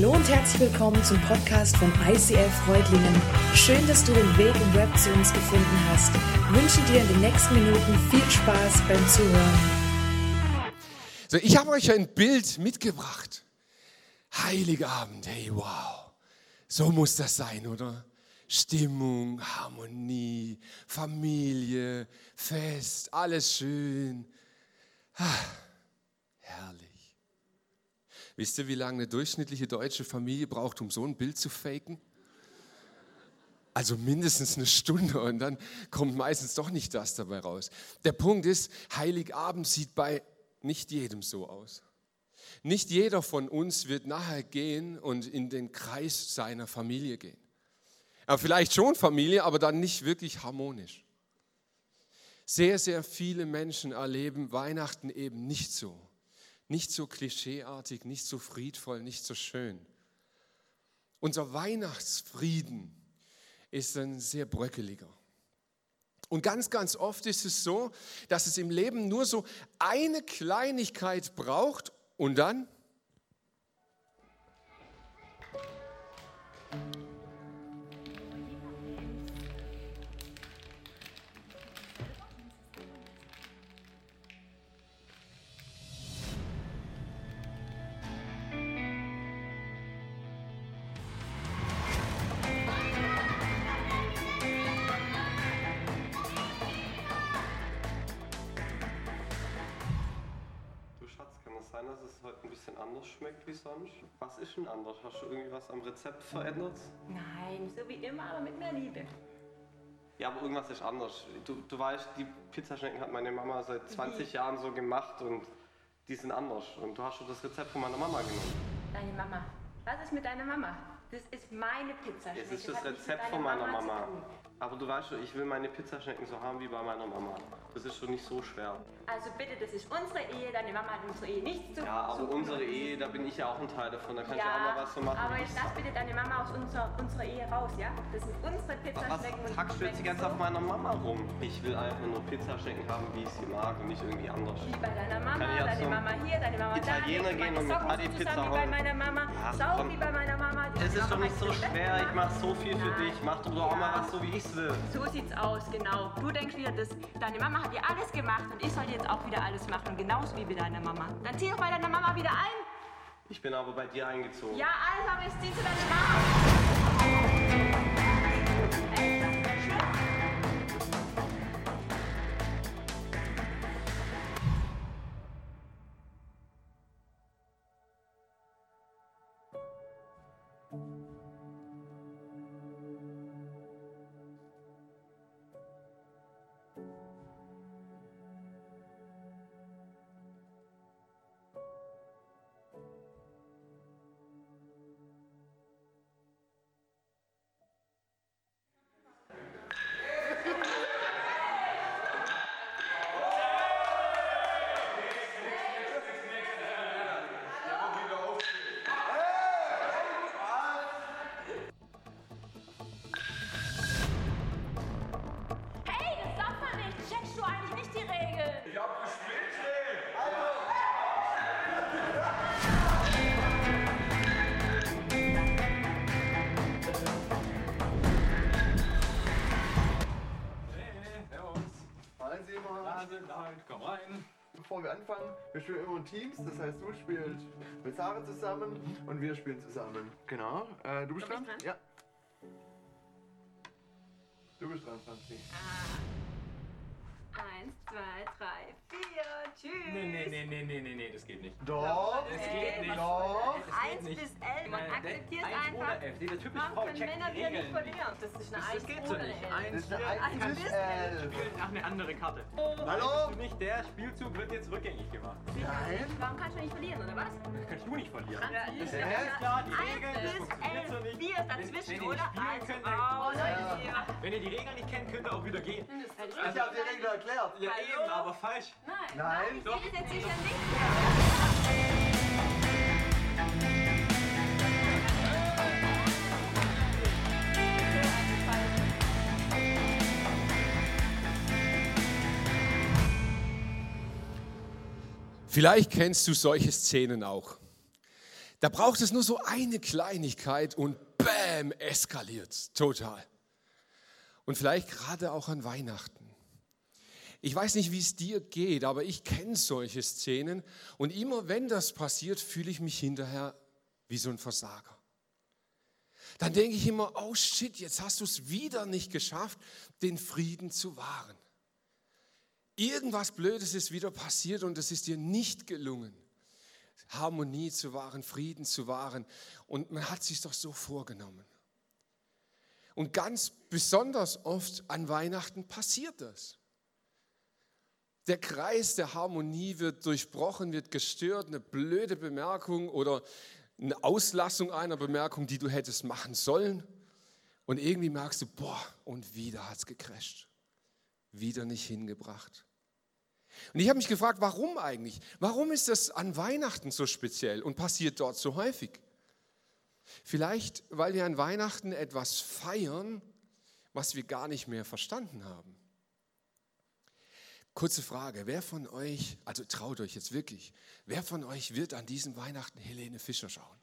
Hallo und herzlich willkommen zum Podcast von ICF Freudlingen. Schön, dass du den Weg im Web zu uns gefunden hast. Ich wünsche dir in den nächsten Minuten viel Spaß beim Zuhören. So, ich habe euch ein Bild mitgebracht. Heiligabend, hey, wow. So muss das sein, oder? Stimmung, Harmonie, Familie, Fest, alles schön. Ah, herrlich. Wisst ihr, wie lange eine durchschnittliche deutsche Familie braucht, um so ein Bild zu faken? Also mindestens eine Stunde und dann kommt meistens doch nicht das dabei raus. Der Punkt ist, Heiligabend sieht bei nicht jedem so aus. Nicht jeder von uns wird nachher gehen und in den Kreis seiner Familie gehen. Ja, vielleicht schon Familie, aber dann nicht wirklich harmonisch. Sehr, sehr viele Menschen erleben Weihnachten eben nicht so. Nicht so klischeeartig, nicht so friedvoll, nicht so schön. Unser Weihnachtsfrieden ist ein sehr bröckeliger. Und ganz, ganz oft ist es so, dass es im Leben nur so eine Kleinigkeit braucht und dann ein bisschen anders schmeckt wie sonst. Was ist denn anders? Hast du irgendwie was am Rezept verändert? Nein, so wie immer, aber mit mehr Liebe. Ja, aber irgendwas ist anders. Du, du weißt, die Pizzaschnecken hat meine Mama seit 20 Wie? Jahren so gemacht und die sind anders. Und du hast schon das Rezept von meiner Mama genommen. Deine Mama. Was ist mit deiner Mama? Das ist meine Pizzaschnecke. Es ist das mit Rezept von meiner zu Mama. Tun. Aber du weißt schon, ich will meine Pizzaschnecken so haben wie bei meiner Mama. Das ist schon nicht so schwer. Also bitte, das ist unsere Ehe. Deine Mama hat unsere Ehe nichts zu Ja, aber zu tun. unsere Ehe, da bin ich ja auch ein Teil davon. Da kann ich ja auch mal was so machen. aber jetzt ich- lass bitte deine Mama aus unserer, unserer Ehe raus, ja? Das sind unsere Was Pizzaschnecken. und hackst du jetzt die ganze Zeit auf meiner Mama rum? Ich will einfach nur Pizzaschnecken haben, wie ich sie mag und nicht irgendwie anders. Wie bei deiner Mama, ich deine zum Mama hier, deine Mama Italiener da. gehen meine und mit Adi Pizza zusammen wie bei holen? meiner Mama. Saugen komm. wie bei meiner Mama. Es ist doch nicht so schwer. Ich mach so viel für Ja. dich. Mach doch auch mal Ja. was so, wie ich's will. So sieht's aus, genau. Du denkst wieder, dass deine Mama hat dir alles gemacht und ich soll dir jetzt auch wieder alles machen, genauso wie bei deiner Mama. Dann zieh doch bei deiner Mama wieder ein. Ich bin aber bei dir eingezogen. Ja, also, aber jetzt zieh zu deiner Mama. Simon. Komm rein. Bevor wir anfangen, wir spielen immer in Teams, das heißt du spielst mit Sarah zusammen und wir spielen zusammen. Genau. Äh, du bist dran? dran? Ja. Du bist dran, Franzi. Eins, zwei, drei, vier. Tschüss. Nee, nee, nee, nee, nee, nee, nee, das geht nicht. Doch, Es geht nicht. doch. Es geht Eins bis elf. Man akzeptiert eins einfach. oder elf. Dieser typische Frau können checkt Männer die wieder nicht verlieren? Das ist eine Das, Eins das geht so oder nicht. eine Elf. Eins, Das ist eine vier, 1 Eins bis 11. spielt nach eine andere Karte. Hallo? Bist du nicht der Spielzug wird jetzt rückgängig gemacht. Nein. Warum kannst du nicht verlieren, oder was? Kannst du nicht verlieren. Ja, ist klar, die Eins Regeln, das bis elf. Vier ist dazwischen, oder? Eins. Wenn ihr die Regeln nicht kennt, könnt ihr auch wieder gehen. Ich habe die Regeln erklärt. Ja, Hallo? eben, aber falsch. Nein, Nein. nein, ich jetzt sicher nicht. Vielleicht kennst du solche Szenen auch. Da braucht es nur so eine Kleinigkeit und bam, eskaliert total. Und vielleicht gerade auch an Weihnachten. Ich weiß nicht, wie es dir geht, aber ich kenne solche Szenen und immer wenn das passiert, fühle ich mich hinterher wie so ein Versager. Dann denke ich immer, oh shit, jetzt hast du es wieder nicht geschafft, den Frieden zu wahren. Irgendwas Blödes ist wieder passiert und es ist dir nicht gelungen, Harmonie zu wahren, Frieden zu wahren. Und man hat sich doch so vorgenommen. Und ganz besonders oft an Weihnachten passiert das. Der Kreis der Harmonie wird durchbrochen, wird gestört, eine blöde Bemerkung oder eine Auslassung einer Bemerkung, die du hättest machen sollen. Und irgendwie merkst du, boah, und wieder hat es gecrasht. Wieder nicht hingebracht. Und ich habe mich gefragt, warum eigentlich? Warum ist das an Weihnachten so speziell und passiert dort so häufig? Vielleicht, weil wir an Weihnachten etwas feiern, was wir gar nicht mehr verstanden haben. Kurze Frage, wer von euch, also traut euch jetzt wirklich, wer von euch wird an diesem Weihnachten Helene Fischer schauen?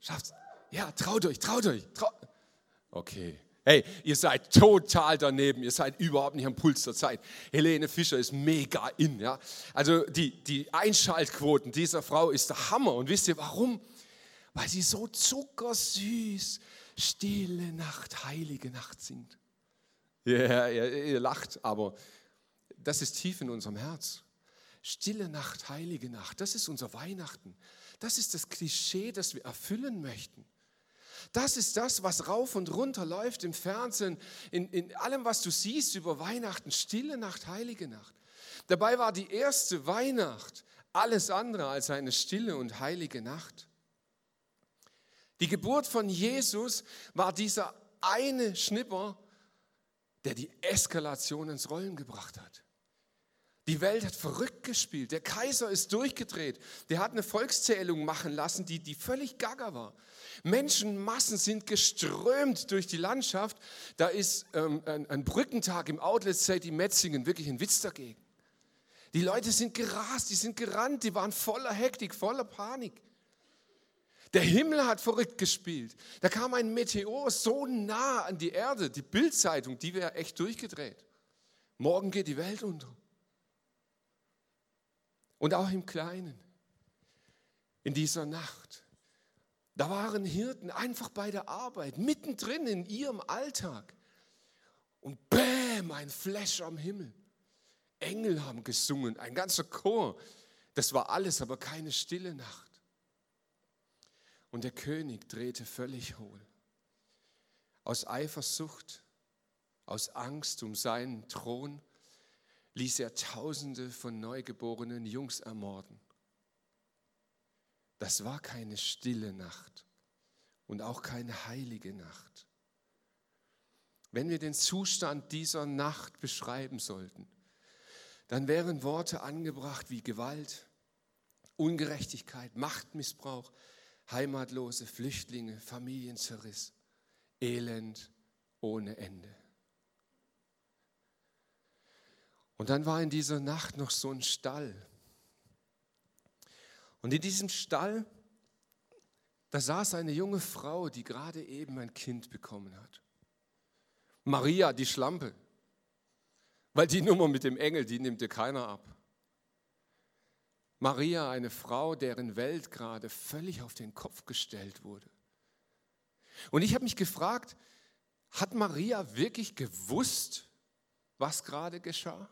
Schafft's? Ja, traut euch, traut euch. Traut. Okay. Hey, ihr seid total daneben, ihr seid überhaupt nicht am Puls der Zeit. Helene Fischer ist mega in, ja. Also die, die Einschaltquoten dieser Frau ist der Hammer. Und wisst ihr warum? Weil sie so zuckersüß, stille Nacht, heilige Nacht singt. Ja, yeah, ihr, ihr lacht, aber das ist tief in unserem Herz. Stille Nacht, heilige Nacht, das ist unser Weihnachten. Das ist das Klischee, das wir erfüllen möchten. Das ist das, was rauf und runter läuft im Fernsehen, in, in allem, was du siehst über Weihnachten. Stille Nacht, heilige Nacht. Dabei war die erste Weihnacht alles andere als eine stille und heilige Nacht. Die Geburt von Jesus war dieser eine Schnipper, der die Eskalation ins Rollen gebracht hat. Die Welt hat verrückt gespielt. Der Kaiser ist durchgedreht. Der hat eine Volkszählung machen lassen, die, die völlig gaga war. Menschenmassen sind geströmt durch die Landschaft. Da ist ähm, ein, ein, Brückentag im Outlet City Metzingen wirklich ein Witz dagegen. Die Leute sind gerast, die sind gerannt, die waren voller Hektik, voller Panik. Der Himmel hat verrückt gespielt. Da kam ein Meteor so nah an die Erde, die Bildzeitung, die wäre echt durchgedreht. Morgen geht die Welt unter. Und auch im Kleinen, in dieser Nacht. Da waren Hirten einfach bei der Arbeit, mittendrin in ihrem Alltag. Und bäm, ein Flash am Himmel. Engel haben gesungen, ein ganzer Chor. Das war alles, aber keine stille Nacht. Und der König drehte völlig hohl. Aus Eifersucht, aus Angst um seinen Thron ließ er Tausende von neugeborenen Jungs ermorden. Das war keine stille Nacht und auch keine heilige Nacht. Wenn wir den Zustand dieser Nacht beschreiben sollten, dann wären Worte angebracht wie Gewalt, Ungerechtigkeit, Machtmissbrauch, heimatlose Flüchtlinge, Familienzerriss, Elend ohne Ende. Und dann war in dieser Nacht noch so ein Stall. Und in diesem Stall, da saß eine junge Frau, die gerade eben ein Kind bekommen hat. Maria, die Schlampe. Weil die Nummer mit dem Engel, die nimmt dir keiner ab. Maria, eine Frau, deren Welt gerade völlig auf den Kopf gestellt wurde. Und ich habe mich gefragt, hat Maria wirklich gewusst, was gerade geschah?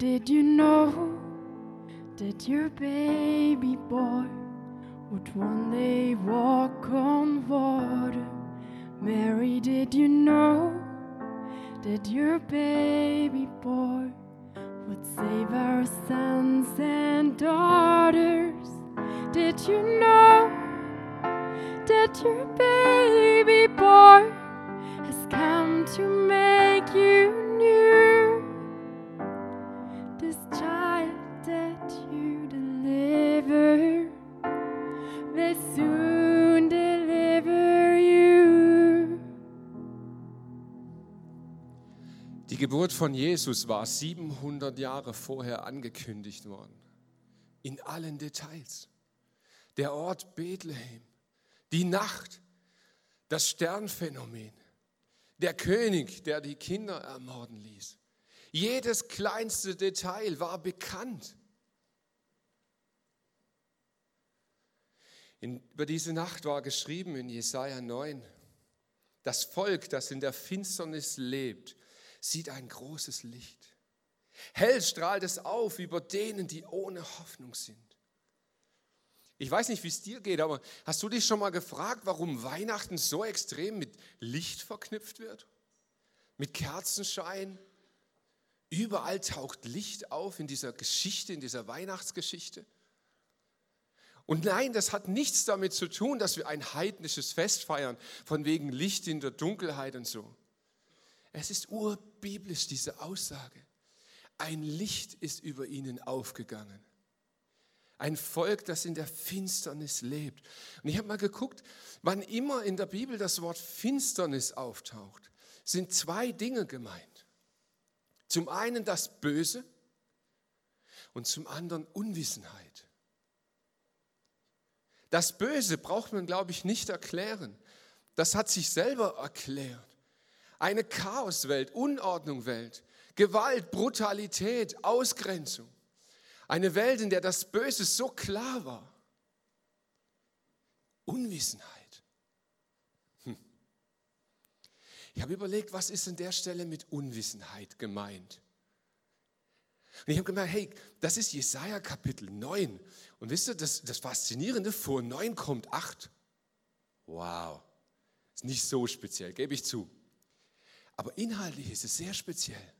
Did you know that your baby boy would one day walk on water? Mary, did you know that your baby boy would save our sons and daughters? Did you know that your baby Geburt von Jesus war 700 Jahre vorher angekündigt worden. In allen Details. Der Ort Bethlehem, die Nacht, das Sternphänomen, der König, der die Kinder ermorden ließ. Jedes kleinste Detail war bekannt. In, über diese Nacht war geschrieben in Jesaja 9, das Volk, das in der Finsternis lebt, sieht ein großes Licht. Hell strahlt es auf über denen, die ohne Hoffnung sind. Ich weiß nicht, wie es dir geht, aber hast du dich schon mal gefragt, warum Weihnachten so extrem mit Licht verknüpft wird? Mit Kerzenschein? Überall taucht Licht auf in dieser Geschichte, in dieser Weihnachtsgeschichte. Und nein, das hat nichts damit zu tun, dass wir ein heidnisches Fest feiern, von wegen Licht in der Dunkelheit und so. Es ist urbiblisch, diese Aussage. Ein Licht ist über ihnen aufgegangen. Ein Volk, das in der Finsternis lebt. Und ich habe mal geguckt, wann immer in der Bibel das Wort Finsternis auftaucht, sind zwei Dinge gemeint. Zum einen das Böse und zum anderen Unwissenheit. Das Böse braucht man, glaube ich, nicht erklären. Das hat sich selber erklärt. Eine Chaoswelt, Unordnungwelt, Gewalt, Brutalität, Ausgrenzung. Eine Welt, in der das Böse so klar war. Unwissenheit. Hm. Ich habe überlegt, was ist an der Stelle mit Unwissenheit gemeint? Und ich habe gemerkt, hey, das ist Jesaja Kapitel 9. Und wisst ihr, das, das Faszinierende, vor 9 kommt 8. Wow. Ist nicht so speziell, gebe ich zu. Aber inhaltlich ist es sehr speziell.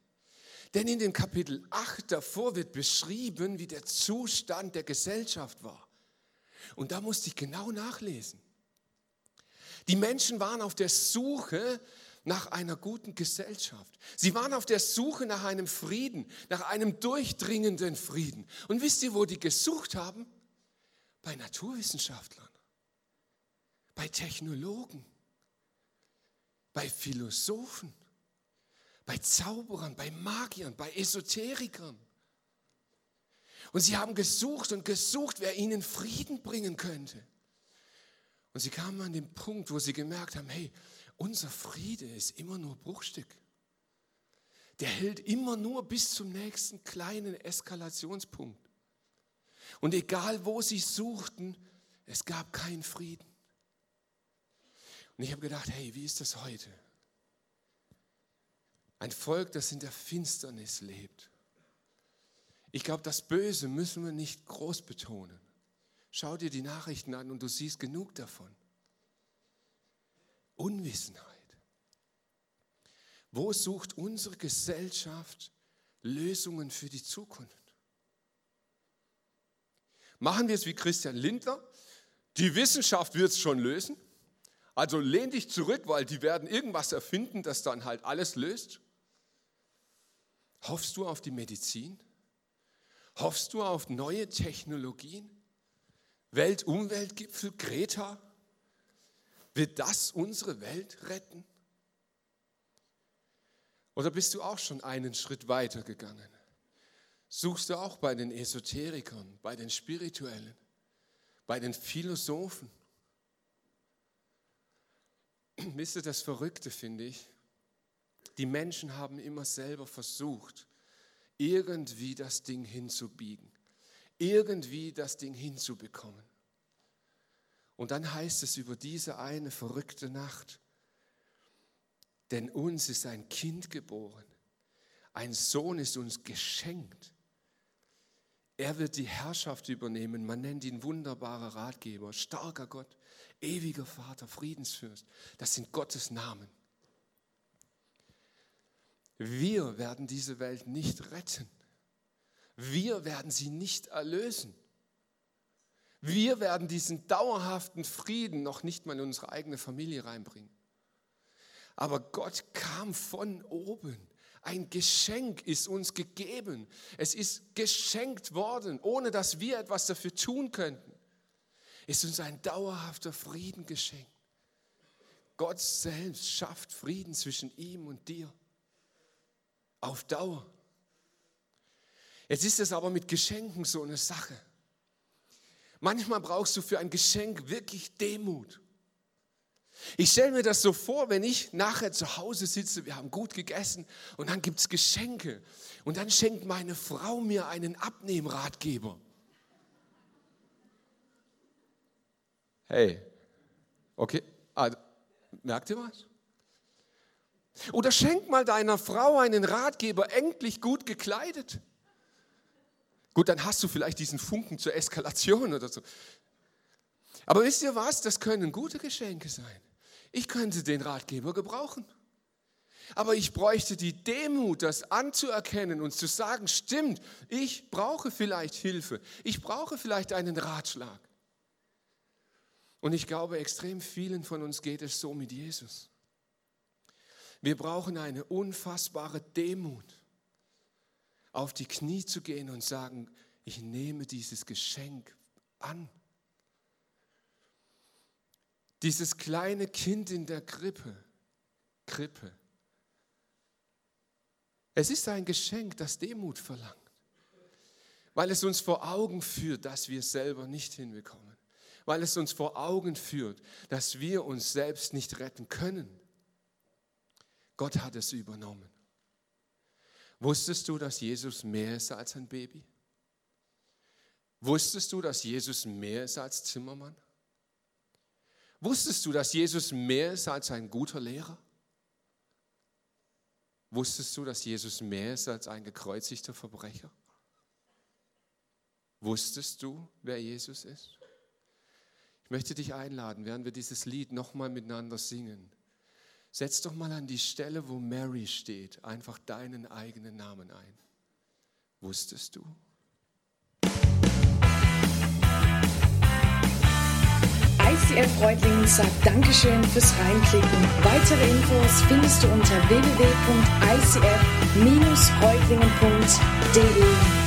Denn in dem Kapitel 8 davor wird beschrieben, wie der Zustand der Gesellschaft war. Und da musste ich genau nachlesen. Die Menschen waren auf der Suche nach einer guten Gesellschaft. Sie waren auf der Suche nach einem Frieden, nach einem durchdringenden Frieden. Und wisst ihr, wo die gesucht haben? Bei Naturwissenschaftlern, bei Technologen, bei Philosophen, bei Zauberern, bei Magiern, bei Esoterikern. Und sie haben gesucht und gesucht, wer ihnen Frieden bringen könnte. Und sie kamen an den Punkt, wo sie gemerkt haben, hey, unser Friede ist immer nur Bruchstück. Der hält immer nur bis zum nächsten kleinen Eskalationspunkt. Und egal wo sie suchten, es gab keinen Frieden. Und ich habe gedacht, hey, wie ist das heute? Ein Volk, das in der Finsternis lebt. Ich glaube, das Böse müssen wir nicht groß betonen. Schau dir die Nachrichten an und du siehst genug davon. Unwissenheit. Wo sucht unsere Gesellschaft Lösungen für die Zukunft? Machen wir es wie Christian Lindner? Die Wissenschaft wird es schon lösen. Also lehn dich zurück, weil die werden irgendwas erfinden, das dann halt alles löst. Hoffst du auf die Medizin? Hoffst du auf neue Technologien? Weltumweltgipfel, Greta? Wird das unsere Welt retten? Oder bist du auch schon einen Schritt weiter gegangen? Suchst du auch bei den Esoterikern, bei den Spirituellen, bei den Philosophen? Wisst ihr, das Verrückte finde ich, die Menschen haben immer selber versucht, irgendwie das Ding hinzubiegen, irgendwie das Ding hinzubekommen. Und dann heißt es über diese eine verrückte Nacht, denn uns ist ein Kind geboren, ein Sohn ist uns geschenkt. Er wird die Herrschaft übernehmen. Man nennt ihn wunderbarer Ratgeber, starker Gott, ewiger Vater, Friedensfürst. Das sind Gottes Namen. Wir werden diese Welt nicht retten. Wir werden sie nicht erlösen. Wir werden diesen dauerhaften Frieden noch nicht mal in unsere eigene Familie reinbringen. Aber Gott kam von oben. Ein Geschenk ist uns gegeben. Es ist geschenkt worden, ohne dass wir etwas dafür tun könnten. Ist uns ein dauerhafter Frieden geschenkt. Gott selbst schafft Frieden zwischen ihm und dir. Auf Dauer. Jetzt ist es aber mit Geschenken so eine Sache. Manchmal brauchst du für ein Geschenk wirklich Demut. Ich stelle mir das so vor, wenn ich nachher zu Hause sitze, wir haben gut gegessen und dann gibt es Geschenke und dann schenkt meine Frau mir einen Abnehmratgeber. Hey, okay, ah, merkt ihr was? Oder schenk mal deiner Frau einen Ratgeber, endlich gut gekleidet. Gut, dann hast du vielleicht diesen Funken zur Eskalation oder so. Aber wisst ihr was? Das können gute Geschenke sein. Ich könnte den Ratgeber gebrauchen. Aber ich bräuchte die Demut, das anzuerkennen und zu sagen, stimmt, ich brauche vielleicht Hilfe. Ich brauche vielleicht einen Ratschlag. Und ich glaube, extrem vielen von uns geht es so mit Jesus. Wir brauchen eine unfassbare Demut, auf die Knie zu gehen und sagen, ich nehme dieses Geschenk an. Dieses kleine Kind in der Krippe, Krippe. Es ist ein Geschenk, das Demut verlangt, weil es uns vor Augen führt, dass wir es selber nicht hinbekommen, weil es uns vor Augen führt, dass wir uns selbst nicht retten können. Gott hat es übernommen. Wusstest du, dass Jesus mehr ist als ein Baby? Wusstest du, dass Jesus mehr ist als Zimmermann? Wusstest du, dass Jesus mehr ist als ein guter Lehrer? Wusstest du, dass Jesus mehr ist als ein gekreuzigter Verbrecher? Wusstest du, wer Jesus ist? Ich möchte dich einladen, während wir dieses Lied nochmal miteinander singen. Setz doch mal an die Stelle, wo Mary steht, einfach deinen eigenen Namen ein. Wusstest du? ICF Reutlingen sagt Dankeschön fürs Reinklicken. Weitere Infos findest du unter www.icf-reutlingen.de.